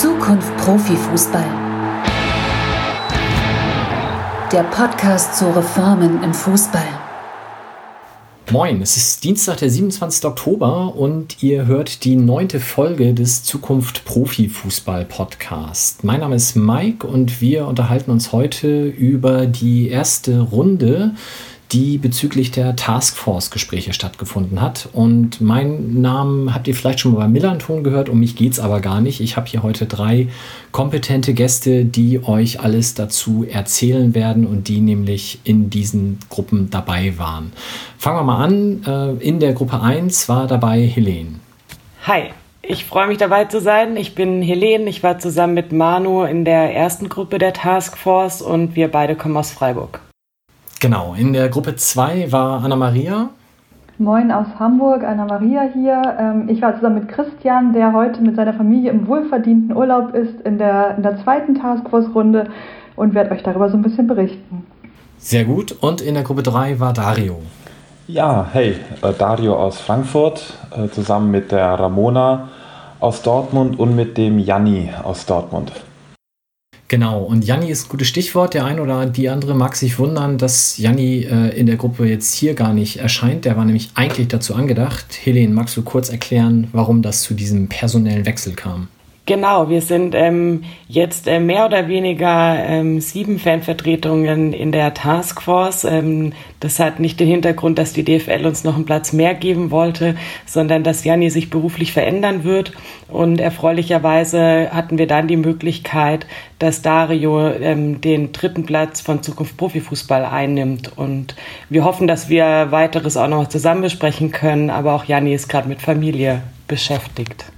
Zukunft Profifußball. Der Podcast zu Reformen im Fußball. Moin, es ist Dienstag, der 27. Oktober und ihr hört die neunte Folge des Zukunft Profifußball Podcast. Mein Name ist Mike und wir unterhalten uns heute über die erste Runde die bezüglich der Taskforce-Gespräche stattgefunden hat. Und meinen Namen habt ihr vielleicht schon mal beim Millanton gehört, um mich geht es aber gar nicht. Ich habe hier heute drei kompetente Gäste, die euch alles dazu erzählen werden und die nämlich in diesen Gruppen dabei waren. Fangen wir mal an. Äh, in der Gruppe 1 war dabei Helene. Hi, ich freue mich dabei zu sein. Ich bin Helene. Ich war zusammen mit Manu in der ersten Gruppe der Taskforce und wir beide kommen aus Freiburg. Genau, in der Gruppe 2 war Anna-Maria. Moin aus Hamburg, Anna-Maria hier. Ähm, ich war zusammen mit Christian, der heute mit seiner Familie im wohlverdienten Urlaub ist, in der, in der zweiten Taskforce-Runde und werde euch darüber so ein bisschen berichten. Sehr gut. Und in der Gruppe 3 war Dario. Ja, hey, äh, Dario aus Frankfurt, äh, zusammen mit der Ramona aus Dortmund und mit dem Janni aus Dortmund. Genau, und Janni ist ein gutes Stichwort. Der eine oder die andere mag sich wundern, dass Janni äh, in der Gruppe jetzt hier gar nicht erscheint. Der war nämlich eigentlich dazu angedacht. Helene, magst du kurz erklären, warum das zu diesem personellen Wechsel kam? Genau, wir sind ähm, jetzt äh, mehr oder weniger ähm, sieben Fanvertretungen in der Taskforce. Ähm, das hat nicht den Hintergrund, dass die DFL uns noch einen Platz mehr geben wollte, sondern dass Janni sich beruflich verändern wird. Und erfreulicherweise hatten wir dann die Möglichkeit, dass Dario ähm, den dritten Platz von Zukunft Profifußball einnimmt. Und wir hoffen, dass wir weiteres auch noch zusammen besprechen können. Aber auch Janni ist gerade mit Familie beschäftigt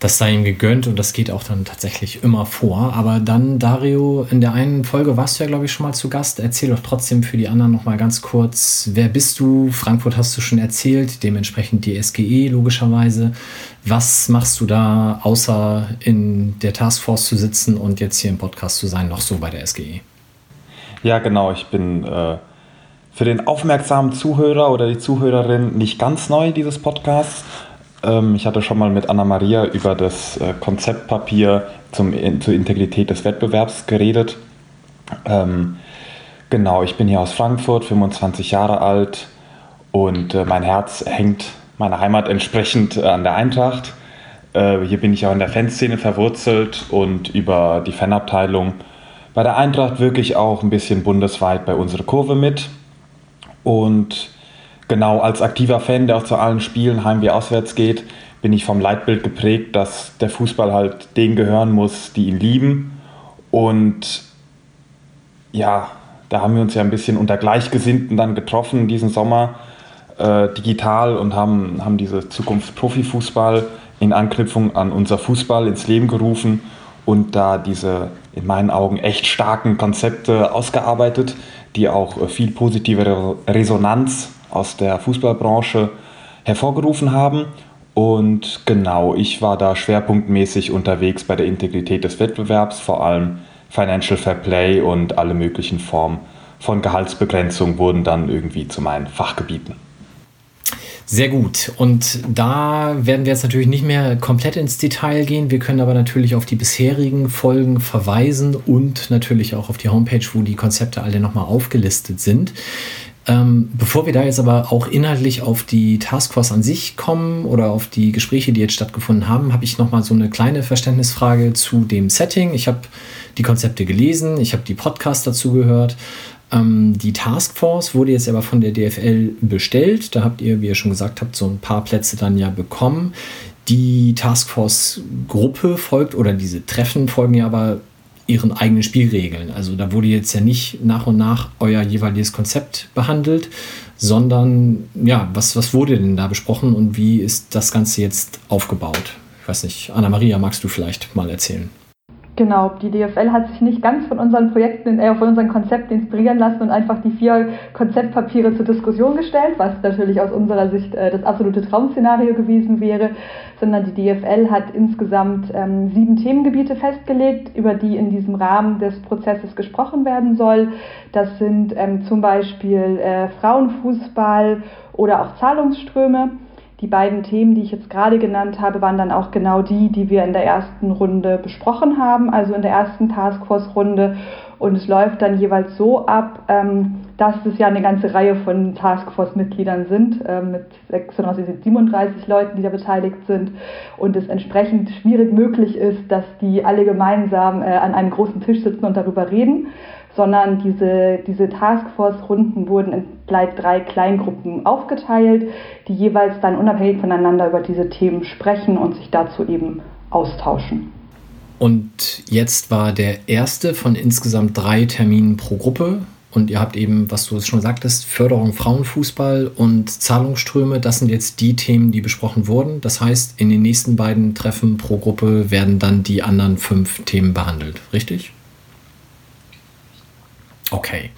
das sei ihm gegönnt und das geht auch dann tatsächlich immer vor. Aber dann, Dario, in der einen Folge warst du ja, glaube ich, schon mal zu Gast. Erzähl doch trotzdem für die anderen noch mal ganz kurz, wer bist du? Frankfurt hast du schon erzählt, dementsprechend die SGE logischerweise. Was machst du da, außer in der Taskforce zu sitzen und jetzt hier im Podcast zu sein, noch so bei der SGE? Ja, genau. Ich bin äh, für den aufmerksamen Zuhörer oder die Zuhörerin nicht ganz neu dieses Podcasts ich hatte schon mal mit Anna-Maria über das äh, Konzeptpapier zum, zur Integrität des Wettbewerbs geredet. Ähm, genau, ich bin hier aus Frankfurt, 25 Jahre alt und äh, mein Herz hängt meiner Heimat entsprechend äh, an der Eintracht. hier bin ich auch in der Fanszene verwurzelt und über die Fanabteilung bei der Eintracht wirklich auch ein bisschen bundesweit bei unserer Kurve mit. Und genau als aktiver Fan, der auch zu allen Spielen heim wie auswärts geht, bin ich vom Leitbild geprägt, dass der Fußball halt denen gehören muss, die ihn lieben. Und ja, da haben wir uns ja ein bisschen unter Gleichgesinnten dann getroffen diesen Sommer äh, digital und haben, haben diese Zukunft Profifußball in Anknüpfung an unser Fußball ins Leben gerufen und da diese in meinen Augen echt starken Konzepte ausgearbeitet, die auch äh, viel positive Resonanz aus der Fußballbranche hervorgerufen haben. Und genau, ich war da schwerpunktmäßig unterwegs bei der Integrität des Wettbewerbs, vor allem Financial Fair Play und alle möglichen Formen von Gehaltsbegrenzung wurden dann irgendwie zu meinen Fachgebieten. Sehr gut. Und da werden wir jetzt natürlich nicht mehr komplett ins Detail gehen. Wir können aber natürlich auf die bisherigen Folgen verweisen und natürlich auch auf die Homepage, wo die Konzepte alle nochmal aufgelistet sind. Ähm, bevor wir da jetzt aber auch inhaltlich auf die Taskforce an sich kommen oder auf die Gespräche, die jetzt stattgefunden haben, habe ich nochmal so eine kleine Verständnisfrage zu dem Setting. Ich habe die Konzepte gelesen, ich habe die Podcasts dazu gehört. Ähm, die Taskforce wurde jetzt aber von der DFL bestellt. Da habt ihr, wie ihr schon gesagt habt, so ein paar Plätze dann ja bekommen. Die Taskforce-Gruppe folgt oder diese Treffen folgen ja aber ihren eigenen Spielregeln. Also da wurde jetzt ja nicht nach und nach euer jeweiliges Konzept behandelt, sondern ja, was, was wurde denn da besprochen und wie ist das Ganze jetzt aufgebaut? Ich weiß nicht, Anna-Maria, magst du vielleicht mal erzählen? Genau, die DFL hat sich nicht ganz von unseren Projekten, äh, von unseren Konzepten inspirieren lassen und einfach die vier Konzeptpapiere zur Diskussion gestellt, was natürlich aus unserer Sicht äh, das absolute Traum-Szenario gewesen wäre, sondern die DFL hat insgesamt ähm, sieben Themengebiete festgelegt, über die in diesem Rahmen des Prozesses gesprochen werden soll. Das sind ähm, zum Beispiel äh, Frauenfußball oder auch Zahlungsströme. Die beiden Themen, die ich jetzt gerade genannt habe, waren dann auch genau die, die wir in der ersten Runde besprochen haben, also in der ersten Taskforce-Runde. Und es läuft dann jeweils so ab, ähm, dass es ja eine ganze Reihe von Taskforce-Mitgliedern sind, äh, mit 37 Leuten, die da beteiligt sind. Und es entsprechend schwierig möglich ist, dass die alle gemeinsam äh, an einem großen Tisch sitzen und darüber reden, sondern diese, diese Taskforce-Runden wurden in gleich drei Kleingruppen aufgeteilt, die jeweils dann unabhängig voneinander über diese Themen sprechen und sich dazu eben austauschen. Und jetzt war der erste von insgesamt drei Terminen pro Gruppe. Und ihr habt eben, was du schon sagtest, Förderung Frauenfußball und Zahlungsströme. Das sind jetzt die Themen, die besprochen wurden. Das heißt, in den nächsten beiden Treffen pro Gruppe werden dann die anderen fünf Themen behandelt. Richtig? Okay.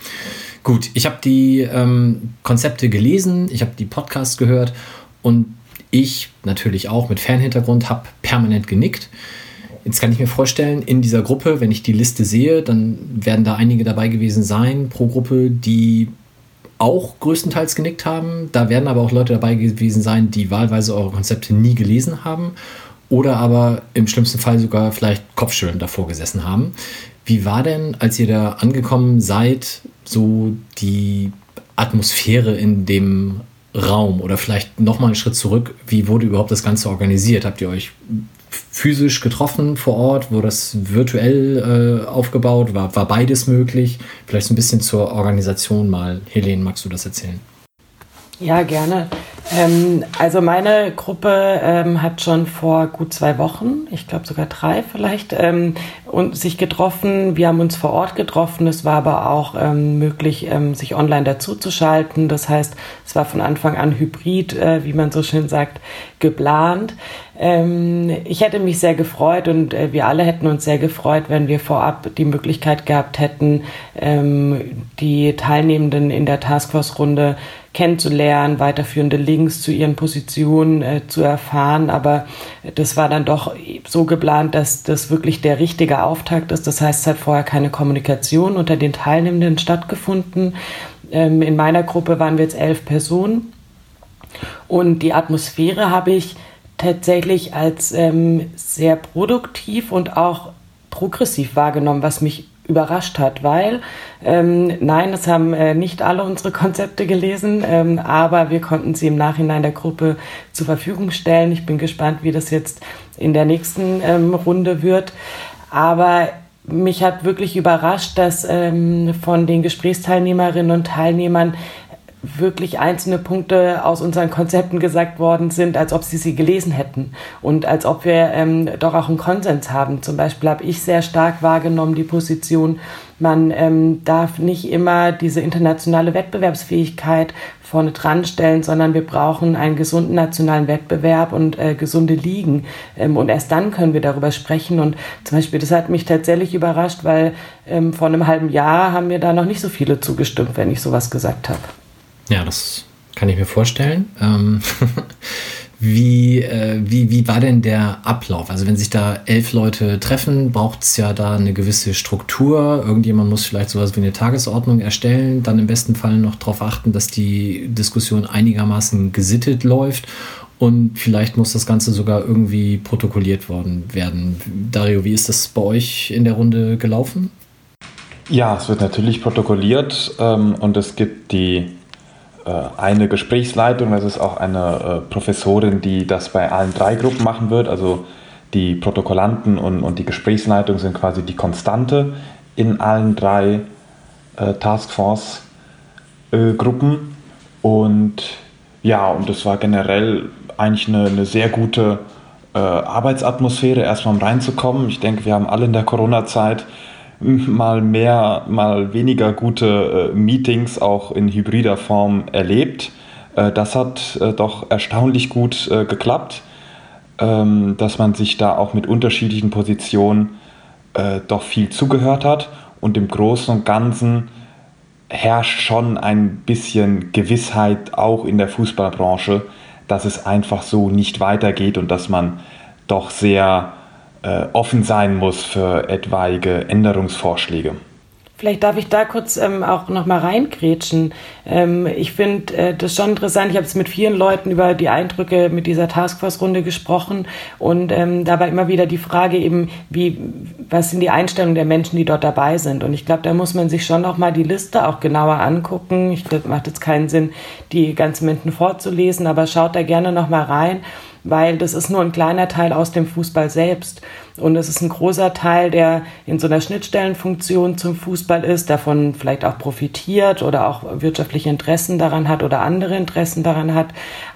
Gut, ich habe die ähm, Konzepte gelesen, ich habe die Podcasts gehört und ich natürlich auch mit Fanhintergrund habe permanent genickt. Jetzt kann ich mir vorstellen, in dieser Gruppe, wenn ich die Liste sehe, dann werden da einige dabei gewesen sein pro Gruppe, die auch größtenteils genickt haben. Da werden aber auch Leute dabei gewesen sein, die wahlweise eure Konzepte nie gelesen haben oder aber im schlimmsten Fall sogar vielleicht Kopfschütteln davor gesessen haben. Wie war denn, als ihr da angekommen seid, so die Atmosphäre in dem Raum oder vielleicht nochmal einen Schritt zurück, wie wurde überhaupt das Ganze organisiert? Habt ihr euch physisch getroffen vor Ort? Wurde das virtuell äh, aufgebaut? War, war beides möglich? Vielleicht so ein bisschen zur Organisation mal. Helene, magst du das erzählen? Ja, gerne. Ähm, also meine Gruppe ähm, hat schon vor gut zwei Wochen, ich glaube sogar drei vielleicht, ähm, und sich getroffen. Wir haben uns vor Ort getroffen. Es war aber auch ähm, möglich, ähm, sich online dazuzuschalten. Das heißt, es war von Anfang an hybrid, äh, wie man so schön sagt, geplant. Ähm, ich hätte mich sehr gefreut und äh, wir alle hätten uns sehr gefreut, wenn wir vorab die Möglichkeit gehabt hätten, die Teilnehmenden in der Taskforce-Runde kennenzulernen, weiterführende Links zu ihren Positionen äh, zu erfahren. Aber das war dann doch so geplant, dass das wirklich der richtige Auftakt ist. Das heißt, es hat vorher keine Kommunikation unter den Teilnehmenden stattgefunden. Ähm, in meiner Gruppe waren wir jetzt elf Personen. Und die Atmosphäre habe ich tatsächlich als ähm, sehr produktiv und auch progressiv wahrgenommen, was mich überrascht hat, weil ähm, nein, es haben äh, nicht alle unsere Konzepte gelesen, ähm, aber wir konnten sie im Nachhinein der Gruppe zur Verfügung stellen. Ich bin gespannt, wie das jetzt in der nächsten ähm, Runde wird. Aber mich hat wirklich überrascht, dass ähm, von den Gesprächsteilnehmerinnen und Teilnehmern wirklich einzelne Punkte aus unseren Konzepten gesagt worden sind, als ob sie sie gelesen hätten und als ob wir ähm, doch auch einen Konsens haben. Zum Beispiel habe ich sehr stark wahrgenommen die Position, man ähm, darf nicht immer diese internationale Wettbewerbsfähigkeit vorne dran stellen, sondern wir brauchen einen gesunden nationalen Wettbewerb und äh, gesunde Ligen. Ähm, und erst dann können wir darüber sprechen. Und zum Beispiel, das hat mich tatsächlich überrascht, weil ähm, vor einem halben Jahr haben mir da noch nicht so viele zugestimmt, wenn ich sowas gesagt habe. Ja, das kann ich mir vorstellen. Ähm, wie, äh, wie, wie war denn der Ablauf? Also wenn sich da elf Leute treffen, braucht es ja da eine gewisse Struktur. Irgendjemand muss vielleicht sowas wie eine Tagesordnung erstellen, dann im besten Fall noch darauf achten, dass die Diskussion einigermaßen gesittet läuft und vielleicht muss das Ganze sogar irgendwie protokolliert worden werden. Dario, wie ist das bei euch in der Runde gelaufen? Ja, es wird natürlich protokolliert ähm, und es gibt die eine Gesprächsleitung, das ist auch eine äh, Professorin, die das bei allen drei Gruppen machen wird. Also die Protokollanten und, und die Gesprächsleitung sind quasi die Konstante in allen drei äh, Taskforce-Gruppen. Äh, und ja, und das war generell eigentlich eine, eine sehr gute äh, Arbeitsatmosphäre, erstmal um reinzukommen. Ich denke, wir haben alle in der Corona-Zeit mal mehr, mal weniger gute äh, Meetings auch in hybrider Form erlebt. Äh, das hat äh, doch erstaunlich gut geklappt, ähm, dass man sich da auch mit unterschiedlichen Positionen doch viel zugehört hat und im Großen und Ganzen herrscht schon ein bisschen Gewissheit auch in der Fußballbranche, dass es einfach so nicht weitergeht und dass man doch sehr offen sein muss für etwaige Änderungsvorschläge. Vielleicht darf ich da kurz ähm, auch noch mal reingrätschen. Ähm, ich finde äh, das schon interessant. Ich habe es mit vielen Leuten über die Eindrücke mit dieser Taskforce-Runde gesprochen und ähm, dabei immer wieder die Frage eben, wie, was sind die Einstellungen der Menschen, die dort dabei sind? Und ich glaube, da muss man sich schon noch mal die Liste auch genauer angucken. Ich glaube, macht jetzt keinen Sinn, die ganzen Menschen vorzulesen, aber schaut da gerne noch mal rein weil das ist nur ein kleiner Teil aus dem Fußball selbst. Und es ist ein großer Teil, der in so einer Schnittstellenfunktion zum Fußball ist, davon vielleicht auch profitiert oder auch wirtschaftliche Interessen daran hat oder andere Interessen daran hat,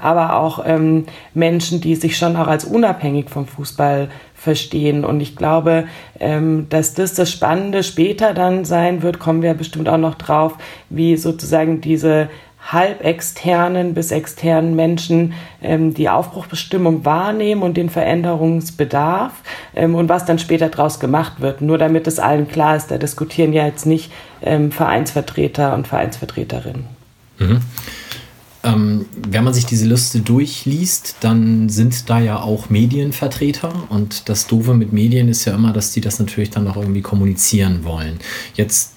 aber auch ähm, Menschen, die sich schon auch als unabhängig vom Fußball verstehen. Und ich glaube, ähm, dass das das Spannende später dann sein wird, kommen wir bestimmt auch noch drauf, wie sozusagen diese halbexternen bis externen Menschen ähm, die Aufbruchbestimmung wahrnehmen und den Veränderungsbedarf ähm, und was dann später daraus gemacht wird. Nur damit es allen klar ist, da diskutieren ja jetzt nicht ähm, Vereinsvertreter und Vereinsvertreterinnen. Mhm. Ähm, wenn man sich diese Liste durchliest, dann sind da ja auch Medienvertreter und das Doofe mit Medien ist ja immer, dass die das natürlich dann auch irgendwie kommunizieren wollen. Jetzt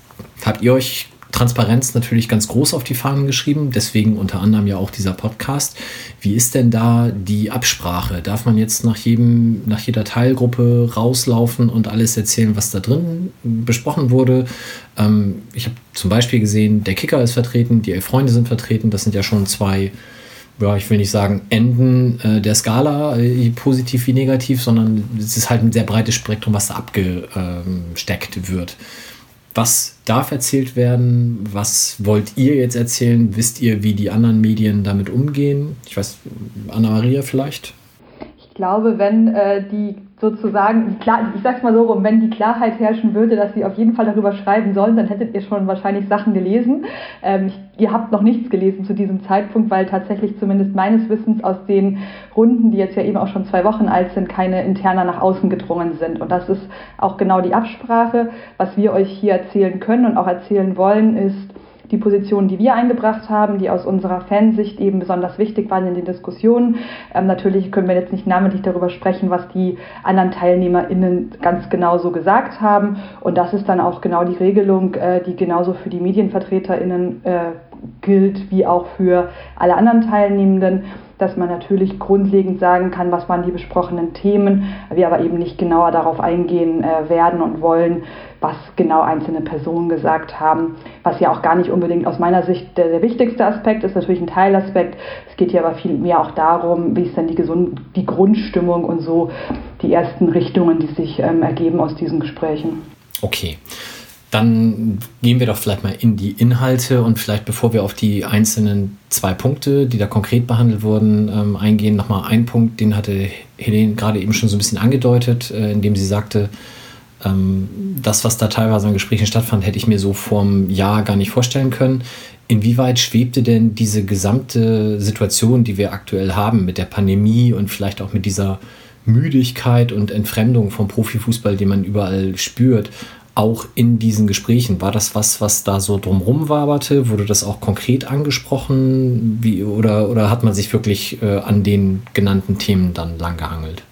habt ihr euch Transparenz natürlich ganz groß auf die Fahnen geschrieben, deswegen unter anderem ja auch dieser Podcast. Wie ist denn da die Absprache? Darf man jetzt nach jedem, nach jeder Teilgruppe rauslaufen und alles erzählen, was da drin besprochen wurde? Ähm, ich habe zum Beispiel gesehen, der Kicker ist vertreten, die Elf Freunde sind vertreten. Das sind ja schon zwei ja, ich will nicht sagen Enden äh, der Skala, äh, positiv wie negativ, sondern es ist halt ein sehr breites Spektrum, was da abgesteckt wird. Was darf erzählt werden? Was wollt ihr jetzt erzählen? Wisst ihr, wie die anderen Medien damit umgehen? Ich weiß, Anna-Maria vielleicht? Ich glaube, wenn äh, die sozusagen, ich sag's mal so rum, wenn die Klarheit herrschen würde, dass sie auf jeden Fall darüber schreiben sollen, dann hättet ihr schon wahrscheinlich Sachen gelesen. Ähm, ihr habt noch nichts gelesen zu diesem Zeitpunkt, weil tatsächlich zumindest meines Wissens aus den Runden, die jetzt ja eben auch schon zwei Wochen alt sind, keine interner nach außen gedrungen sind. Und das ist auch genau die Absprache. Was wir euch hier erzählen können und auch erzählen wollen, ist, die Positionen, die wir eingebracht haben, die aus unserer Fansicht eben besonders wichtig waren in den Diskussionen. Ähm, natürlich können wir jetzt nicht namentlich darüber sprechen, was die anderen TeilnehmerInnen ganz genau so gesagt haben. Und das ist dann auch genau die Regelung, äh, die genauso für die MedienvertreterInnen äh, gilt, wie auch für alle anderen Teilnehmenden dass man natürlich grundlegend sagen kann, was waren die besprochenen Themen, wir aber eben nicht genauer darauf eingehen äh, werden und wollen, was genau einzelne Personen gesagt haben, was ja auch gar nicht unbedingt aus meiner Sicht der, der wichtigste Aspekt ist, natürlich ein Teilaspekt. Es geht hier aber viel mehr auch darum, wie ist denn die, Gesund die Grundstimmung und so die ersten Richtungen, die sich ähm, ergeben aus diesen Gesprächen. Okay. Dann gehen wir doch vielleicht mal in die Inhalte und vielleicht bevor wir auf die einzelnen zwei Punkte, die da konkret behandelt wurden, ähm, eingehen, nochmal ein Punkt, den hatte Helene gerade eben schon so ein bisschen angedeutet, äh, indem sie sagte, ähm, das, was da teilweise an Gesprächen stattfand, hätte ich mir so vorm Jahr gar nicht vorstellen können. Inwieweit schwebte denn diese gesamte Situation, die wir aktuell haben mit der Pandemie und vielleicht auch mit dieser Müdigkeit und Entfremdung vom Profifußball, die man überall spürt, auch in diesen Gesprächen? War das was, was da so drumrum waberte? Wurde das auch konkret angesprochen? Wie, oder, oder hat man sich wirklich äh, an den genannten Themen dann langgehangelt?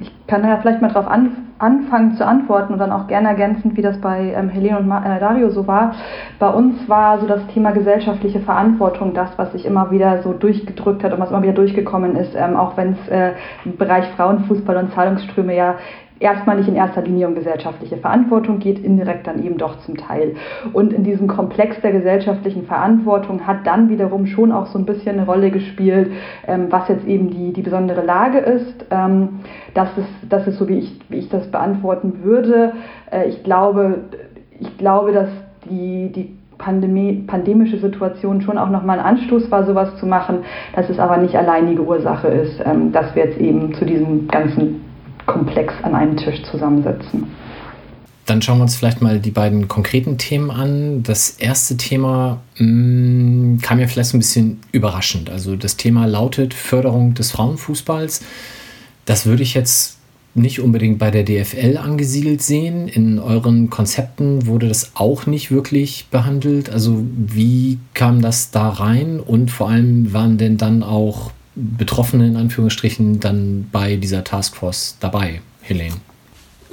Ich kann ja vielleicht mal darauf an, anfangen zu antworten und dann auch gerne ergänzend, wie das bei ähm, Helene und Ma äh, Dario so war. Bei uns war so das Thema gesellschaftliche Verantwortung das, was sich immer wieder so durchgedrückt hat und was immer wieder durchgekommen ist, ähm, auch wenn es äh, im Bereich Frauenfußball und Zahlungsströme ja erstmal nicht in erster Linie um gesellschaftliche Verantwortung geht, indirekt dann eben doch zum Teil. Und in diesem Komplex der gesellschaftlichen Verantwortung hat dann wiederum schon auch so ein bisschen eine Rolle gespielt, ähm, was jetzt eben die, die besondere Lage ist. Ähm, das, ist das ist so, wie ich, wie ich das beantworten würde. Äh, ich, glaube, ich glaube, dass die, die Pandemie, pandemische Situation schon auch nochmal ein Anstoß war, sowas zu machen, dass es aber nicht alleinige Ursache ist, ähm, dass wir jetzt eben zu diesem ganzen Komplex an einen Tisch zusammensetzen. Dann schauen wir uns vielleicht mal die beiden konkreten Themen an. Das erste Thema mh, mm, kam mir vielleicht so ein bisschen überraschend. Also das Thema lautet Förderung des Frauenfußballs. Das würde ich jetzt nicht unbedingt bei der DFL angesiedelt sehen. In euren Konzepten wurde das auch nicht wirklich behandelt. Also wie kam das da rein und vor allem waren denn dann auch Betroffene in Anführungsstrichen dann bei dieser Taskforce dabei, Helene?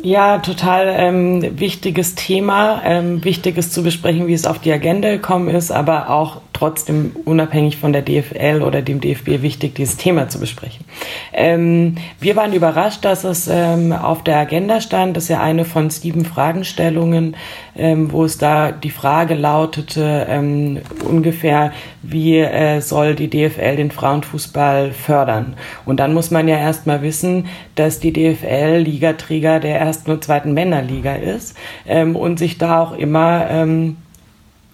Ja, total ähm, wichtiges Thema. Ähm, wichtig ist zu besprechen, wie es auf die Agenda gekommen ist, aber auch trotzdem unabhängig von der DFL oder dem DFB wichtig, dieses Thema zu besprechen. Ähm, wir waren überrascht, dass es ähm, auf der Agenda stand. Das ist ja eine von sieben Fragestellungen, ähm, wo es da die Frage lautete, ähm, ungefähr, wie äh, soll die DFL den Frauenfußball fördern? Und dann muss man ja erstmal wissen, dass die DFL Ligaträger der ersten und zweiten Männerliga ist ähm, und sich da auch immer ähm,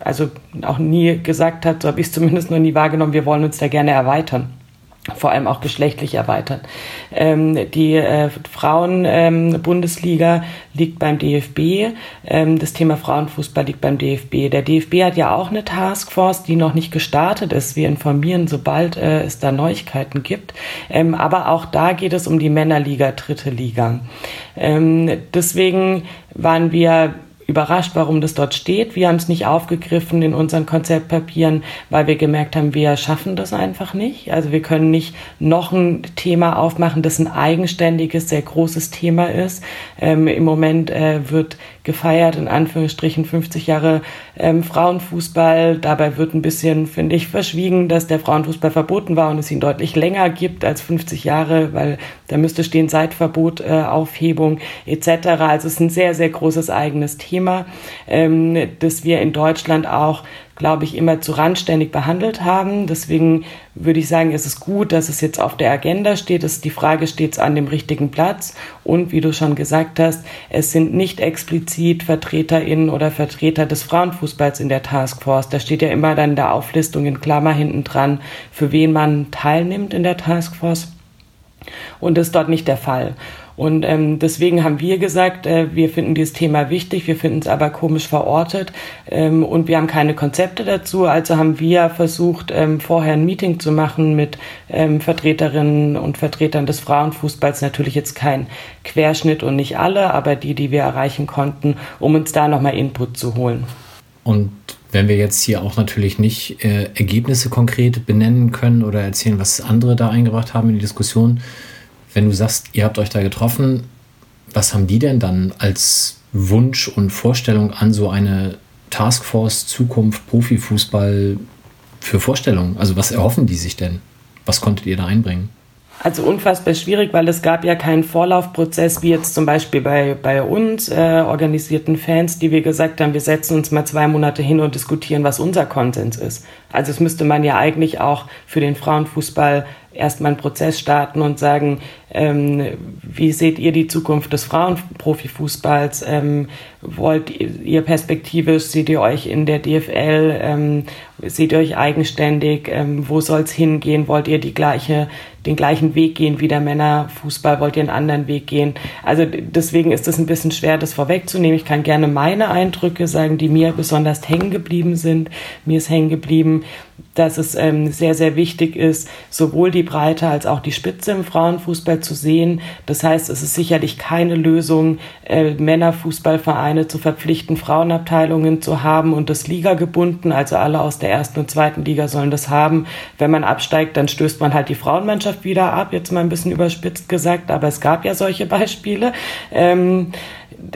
also auch nie gesagt hat, so habe ich es zumindest noch nie wahrgenommen, wir wollen uns da gerne erweitern vor allem auch geschlechtlich erweitern. Ähm, die äh, Frauen-Bundesliga ähm, liegt beim DFB. Ähm, das Thema Frauenfußball liegt beim DFB. Der DFB hat ja auch eine Taskforce, die noch nicht gestartet ist. Wir informieren, sobald äh, es da Neuigkeiten gibt. Ähm, aber auch da geht es um die Männerliga, dritte Liga. Ähm, deswegen waren wir überrascht, warum das dort steht. Wir haben es nicht aufgegriffen in unseren Konzeptpapieren, weil wir gemerkt haben, wir schaffen das einfach nicht. Also wir können nicht noch ein Thema aufmachen, das ein eigenständiges, sehr großes Thema ist. Ähm, Im Moment äh, wird gefeiert, in Anführungsstrichen 50 Jahre ähm, Frauenfußball. Dabei wird ein bisschen, finde ich, verschwiegen, dass der Frauenfußball verboten war und es ihn deutlich länger gibt als 50 Jahre, weil da müsste stehen Seitverbot, äh, Aufhebung etc. Also es ist ein sehr, sehr großes eigenes Thema, ähm, das wir in Deutschland auch glaube ich, immer zu randständig behandelt haben. Deswegen würde ich sagen, es ist gut, dass es jetzt auf der Agenda steht. Es, die Frage steht an dem richtigen Platz. Und wie du schon gesagt hast, es sind nicht explizit VertreterInnen oder Vertreter des Frauenfußballs in der Taskforce. Da steht ja immer dann in der Auflistung in Klammer hinten dran, für wen man teilnimmt in der Taskforce. Und das ist dort nicht der Fall. Und ähm, deswegen haben wir gesagt, äh, wir finden dieses Thema wichtig, wir finden es aber komisch verortet ähm, und wir haben keine Konzepte dazu. Also haben wir versucht, ähm, vorher ein Meeting zu machen mit ähm, Vertreterinnen und Vertretern des Frauenfußballs. Natürlich jetzt kein Querschnitt und nicht alle, aber die, die wir erreichen konnten, um uns da nochmal Input zu holen. Und wenn wir jetzt hier auch natürlich nicht äh, Ergebnisse konkret benennen können oder erzählen, was andere da eingebracht haben in die Diskussion, wenn du sagst, ihr habt euch da getroffen, was haben die denn dann als Wunsch und Vorstellung an so eine Taskforce Zukunft Profifußball für Vorstellungen? Also was erhoffen die sich denn? Was konntet ihr da einbringen? Also unfassbar schwierig, weil es gab ja keinen Vorlaufprozess, wie jetzt zum Beispiel bei, bei uns äh, organisierten Fans, die wir gesagt haben, wir setzen uns mal zwei Monate hin und diskutieren, was unser Konsens ist. Also es müsste man ja eigentlich auch für den Frauenfußball erstmal einen Prozess starten und sagen, ähm, wie seht ihr die Zukunft des Frauenprofifußballs? Ähm, wollt ihr perspektivisch, seht ihr euch in der DFL, ähm, seht ihr euch eigenständig, ähm, wo soll es hingehen? Wollt ihr die gleiche, den gleichen Weg gehen wie der Männerfußball? Wollt ihr einen anderen Weg gehen? Also deswegen ist es ein bisschen schwer, das vorwegzunehmen. Ich kann gerne meine Eindrücke sagen, die mir besonders hängen geblieben sind. Mir ist hängen geblieben, dass es ähm, sehr, sehr wichtig ist, sowohl die Breite als auch die Spitze im Frauenfußball zu sehen. Das heißt, es ist sicherlich keine Lösung, äh, Männerfußballvereine zu verpflichten, Frauenabteilungen zu haben und das Liga gebunden. Also alle aus der ersten und zweiten Liga sollen das haben. Wenn man absteigt, dann stößt man halt die Frauenmannschaft wieder ab, jetzt mal ein bisschen überspitzt gesagt, aber es gab ja solche Beispiele. Ähm,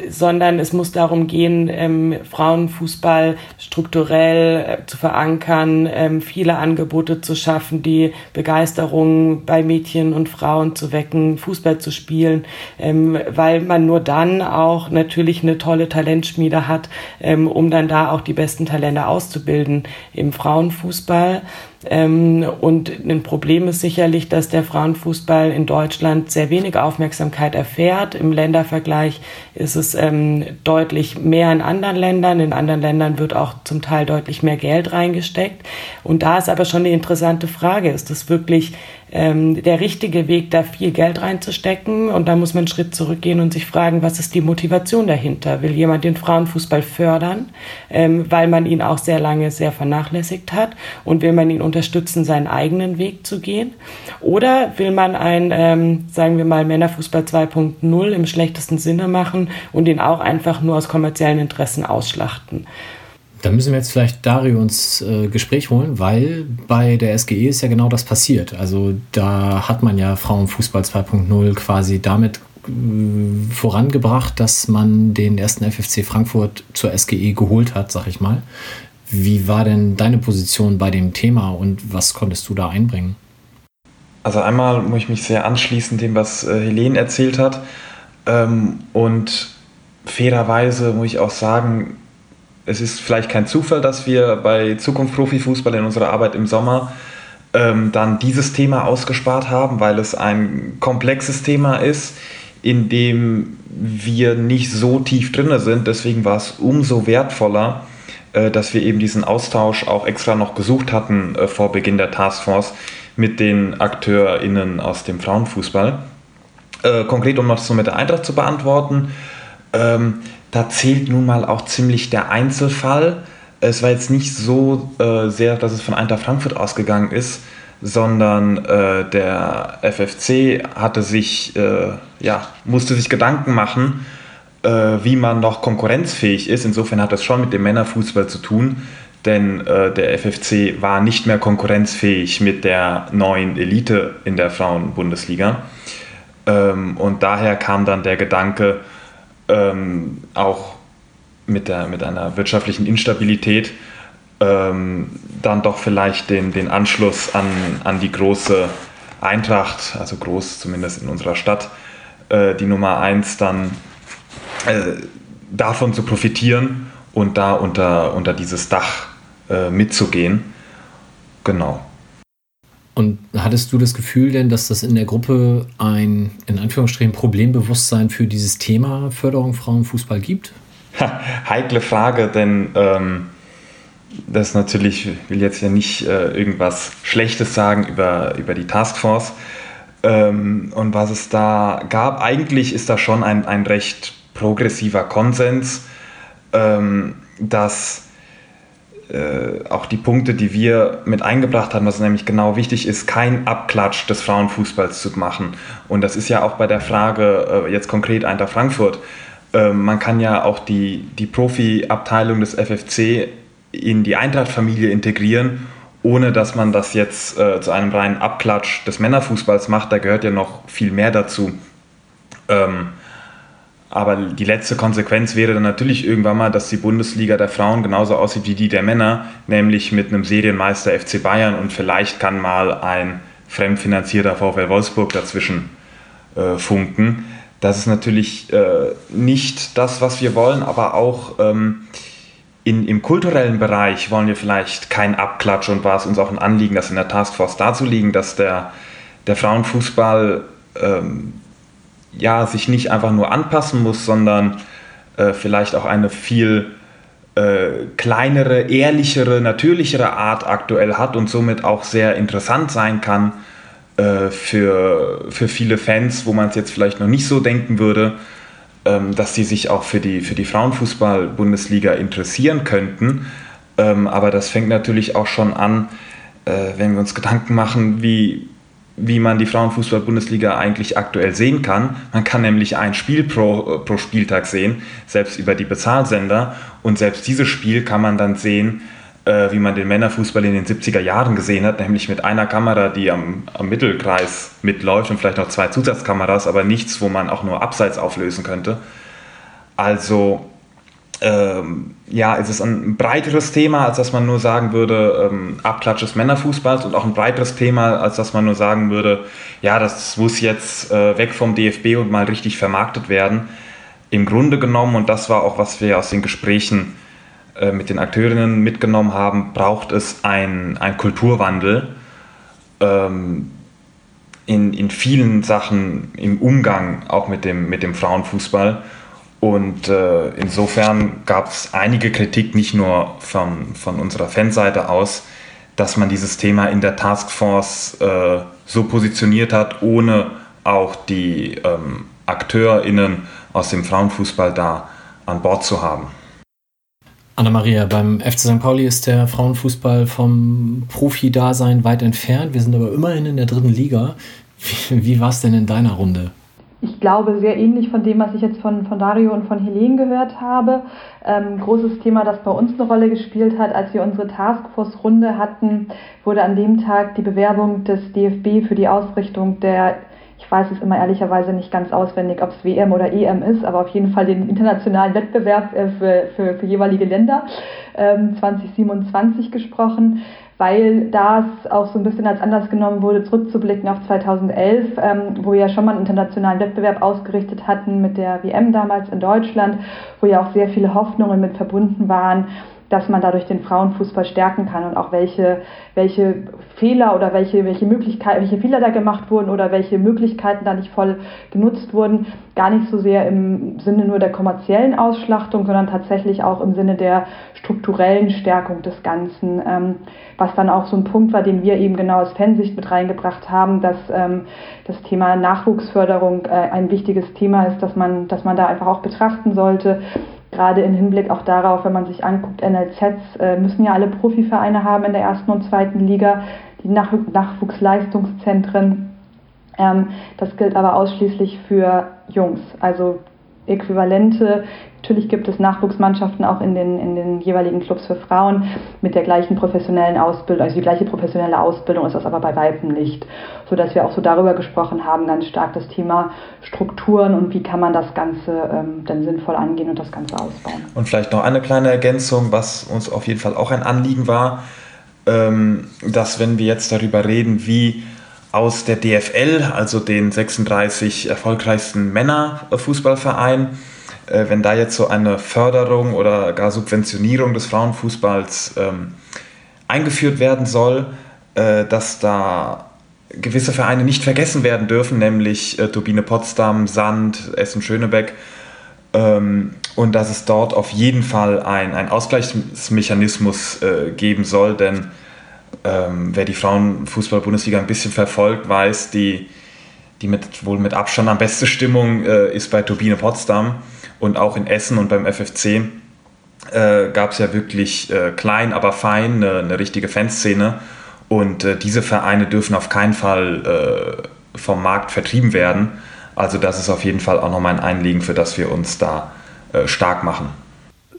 sondern es muss darum gehen, ähm, Frauenfußball strukturell äh, zu verankern, ähm, viele Angebote zu schaffen, die Begeisterung bei Mädchen und Frauen zu wecken, Fußball zu spielen, ähm, weil man nur dann auch natürlich eine tolle Talentschmiede hat, ähm, um dann da auch die besten Talente auszubilden im Frauenfußball. Ähm, und ein Problem ist sicherlich, dass der Frauenfußball in Deutschland sehr wenig Aufmerksamkeit erfährt. Im Ländervergleich ist es ähm, deutlich mehr in anderen Ländern. In anderen Ländern wird auch zum Teil deutlich mehr Geld reingesteckt. Und da ist aber schon eine interessante Frage. Ist das wirklich ähm, der richtige Weg, da viel Geld reinzustecken. Und da muss man einen Schritt zurückgehen und sich fragen, was ist die Motivation dahinter? Will jemand den Frauenfußball fördern, ähm, weil man ihn auch sehr lange sehr vernachlässigt hat? Und will man ihn unterstützen, seinen eigenen Weg zu gehen? Oder will man ein, ähm, sagen wir mal, Männerfußball 2.0 im schlechtesten Sinne machen und ihn auch einfach nur aus kommerziellen Interessen ausschlachten? Da müssen wir jetzt vielleicht Dario ins äh, Gespräch holen, weil bei der SGE ist ja genau das passiert. Also da hat man ja Frauenfußball 2.0 quasi damit äh, vorangebracht, dass man den ersten FFC Frankfurt zur SGE geholt hat, sag ich mal. Wie war denn deine Position bei dem Thema und was konntest du da einbringen? Also einmal muss ich mich sehr anschließen dem, was äh, Helene erzählt hat. Ähm, und fairerweise muss ich auch sagen, es ist vielleicht kein Zufall, dass wir bei Zukunft Profifußball in unserer Arbeit im Sommer ähm, dann dieses Thema ausgespart haben, weil es ein komplexes Thema ist, in dem wir nicht so tief drin sind. Deswegen war es umso wertvoller, äh, dass wir eben diesen Austausch auch extra noch gesucht hatten äh, vor Beginn der Taskforce mit den AkteurInnen aus dem Frauenfußball. Äh, konkret, um noch so mit der Eintracht zu beantworten, ähm, da zählt nun mal auch ziemlich der Einzelfall. Es war jetzt nicht so äh, sehr, dass es von Eintracht Frankfurt ausgegangen ist, sondern äh, der FFC hatte sich, äh, ja, musste sich Gedanken machen, äh, wie man noch konkurrenzfähig ist. Insofern hat das schon mit dem Männerfußball zu tun, denn äh, der FFC war nicht mehr konkurrenzfähig mit der neuen Elite in der Frauenbundesliga. Ähm, und daher kam dann der Gedanke, ähm, auch mit, der, mit einer wirtschaftlichen Instabilität ähm, dann doch vielleicht den, den Anschluss an, an die große Eintracht, also groß zumindest in unserer Stadt, äh, die Nummer 1 dann äh, davon zu profitieren und da unter, unter dieses Dach äh, mitzugehen. Genau. Und hattest du das Gefühl denn, dass das in der Gruppe ein, in Anführungsstrichen, Problembewusstsein für dieses Thema Förderung Frauenfußball gibt? Heikle Frage, denn ähm, das natürlich, ich will jetzt ja nicht äh, irgendwas Schlechtes sagen über, über die Taskforce ähm, und was es da gab. Eigentlich ist da schon ein, ein recht progressiver Konsens, ähm, dass äh, auch die Punkte, die wir mit eingebracht haben, was nämlich genau wichtig ist, kein Abklatsch des Frauenfußballs zu machen. Und das ist ja auch bei der Frage äh, jetzt konkret Eintracht Frankfurt. Äh, man kann ja auch die, die Profi-Abteilung des FFC in die Eintracht-Familie integrieren, ohne dass man das jetzt äh, zu einem reinen Abklatsch des Männerfußballs macht. Da gehört ja noch viel mehr dazu. Ähm, aber die letzte Konsequenz wäre dann natürlich irgendwann mal, dass die Bundesliga der Frauen genauso aussieht wie die der Männer, nämlich mit einem Serienmeister FC Bayern und vielleicht kann mal ein fremdfinanzierter VfL Wolfsburg dazwischen äh, funken. Das ist natürlich äh, nicht das, was wir wollen, aber auch ähm, in, im kulturellen Bereich wollen wir vielleicht keinen Abklatsch und war es uns auch ein Anliegen, das in der Taskforce darzulegen, dass der, der Frauenfußball ähm, ja, sich nicht einfach nur anpassen muss, sondern äh, vielleicht auch eine viel äh, kleinere, ehrlichere, natürlichere Art aktuell hat und somit auch sehr interessant sein kann äh, für, für viele Fans, wo man es jetzt vielleicht noch nicht so denken würde, ähm, dass sie sich auch für die, für die Frauenfußball-Bundesliga interessieren könnten. Ähm, aber das fängt natürlich auch schon an, äh, wenn wir uns Gedanken machen, wie wie man die Frauenfußball-Bundesliga eigentlich aktuell sehen kann. Man kann nämlich ein Spiel pro, äh, pro Spieltag sehen, selbst über die Bezahlsender. Und selbst dieses Spiel kann man dann sehen, äh, wie man den Männerfußball in den 70er Jahren gesehen hat, nämlich mit einer Kamera, die am, am Mittelkreis mitläuft und vielleicht noch zwei Zusatzkameras, aber nichts, wo man auch nur Abseits auflösen könnte. Also ähm, ja, ist es ein breiteres Thema, als dass man nur sagen würde, ähm, Abklatsch des Männerfußballs und auch ein breiteres Thema, als dass man nur sagen würde, ja, das muss jetzt äh, weg vom DFB und mal richtig vermarktet werden. Im Grunde genommen, und das war auch, was wir aus den Gesprächen äh, mit den Akteurinnen mitgenommen haben, braucht es ein, ein Kulturwandel ähm, in, in vielen Sachen im Umgang auch mit dem, mit dem Frauenfußball. Und äh, insofern gab es einige Kritik, nicht nur von, von unserer Fanseite aus, dass man dieses Thema in der Taskforce äh, so positioniert hat, ohne auch die ähm, AkteurInnen aus dem Frauenfußball da an Bord zu haben. Anna-Maria, beim FC St. Pauli ist der Frauenfußball vom Profi-Dasein weit entfernt. Wir sind aber immerhin in der dritten Liga. Wie, wie war es denn in deiner Runde? Ich glaube, sehr ähnlich von dem, was ich jetzt von, von Dario und von Helene gehört habe. Ähm, großes Thema, das bei uns eine Rolle gespielt hat, als wir unsere Taskforce-Runde hatten, wurde an dem Tag die Bewerbung des DFB für die Ausrichtung der, ich weiß es immer ehrlicherweise nicht ganz auswendig, ob es WM oder EM ist, aber auf jeden Fall den internationalen Wettbewerb äh, für, für, für jeweilige Länder ähm, 2027 gesprochen weil das auch so ein bisschen als Anlass genommen wurde, zurückzublicken auf 2011, ähm, wo wir ja schon mal einen internationalen Wettbewerb ausgerichtet hatten mit der WM damals in Deutschland, wo ja auch sehr viele Hoffnungen mit verbunden waren dass man dadurch den Frauenfußball stärken kann und auch welche, welche Fehler oder welche, welche Möglichkeiten, welche Fehler da gemacht wurden oder welche Möglichkeiten da nicht voll genutzt wurden, gar nicht so sehr im Sinne nur der kommerziellen Ausschlachtung, sondern tatsächlich auch im Sinne der strukturellen Stärkung des Ganzen, ähm, was dann auch so ein Punkt war, den wir eben genau aus Fansicht mit reingebracht haben, dass ähm, das Thema Nachwuchsförderung äh, ein wichtiges Thema ist, dass man, dass man da einfach auch betrachten sollte gerade im Hinblick auch darauf, wenn man sich anguckt, NLZs äh, müssen ja alle Profivereine haben in der ersten und zweiten Liga, die Nach Nachwuchsleistungszentren. Ähm, das gilt aber ausschließlich für Jungs, also Äquivalente. Natürlich gibt es Nachwuchsmannschaften auch in den, in den jeweiligen Clubs für Frauen mit der gleichen professionellen Ausbildung, also die gleiche professionelle Ausbildung ist das aber bei Weitem nicht. Sodass wir auch so darüber gesprochen haben, ganz stark das Thema Strukturen und wie kann man das Ganze ähm, dann sinnvoll angehen und das Ganze ausbauen. Und vielleicht noch eine kleine Ergänzung, was uns auf jeden Fall auch ein Anliegen war, ähm, dass wenn wir jetzt darüber reden, wie aus der DFL, also den 36 erfolgreichsten Männerfußballvereinen, äh, wenn da jetzt so eine Förderung oder gar Subventionierung des Frauenfußballs ähm, eingeführt werden soll, äh, dass da gewisse Vereine nicht vergessen werden dürfen, nämlich äh, Turbine Potsdam, Sand, Essen-Schönebeck, ähm, und dass es dort auf jeden Fall ein, Ausgleichsmechanismus äh, geben soll, denn ähm, wer die Frauenfußball-Bundesliga ein bisschen verfolgt, weiß, die, die mit, wohl mit Abstand am beste Stimmung äh, ist bei Turbine Potsdam und auch in Essen und beim FFC äh, gab es ja wirklich äh, klein, aber fein eine, eine richtige Fanszene und äh, diese Vereine dürfen auf keinen Fall äh, vom Markt vertrieben werden. Also das ist auf jeden Fall auch nochmal ein Einliegen, für das wir uns da äh, stark machen.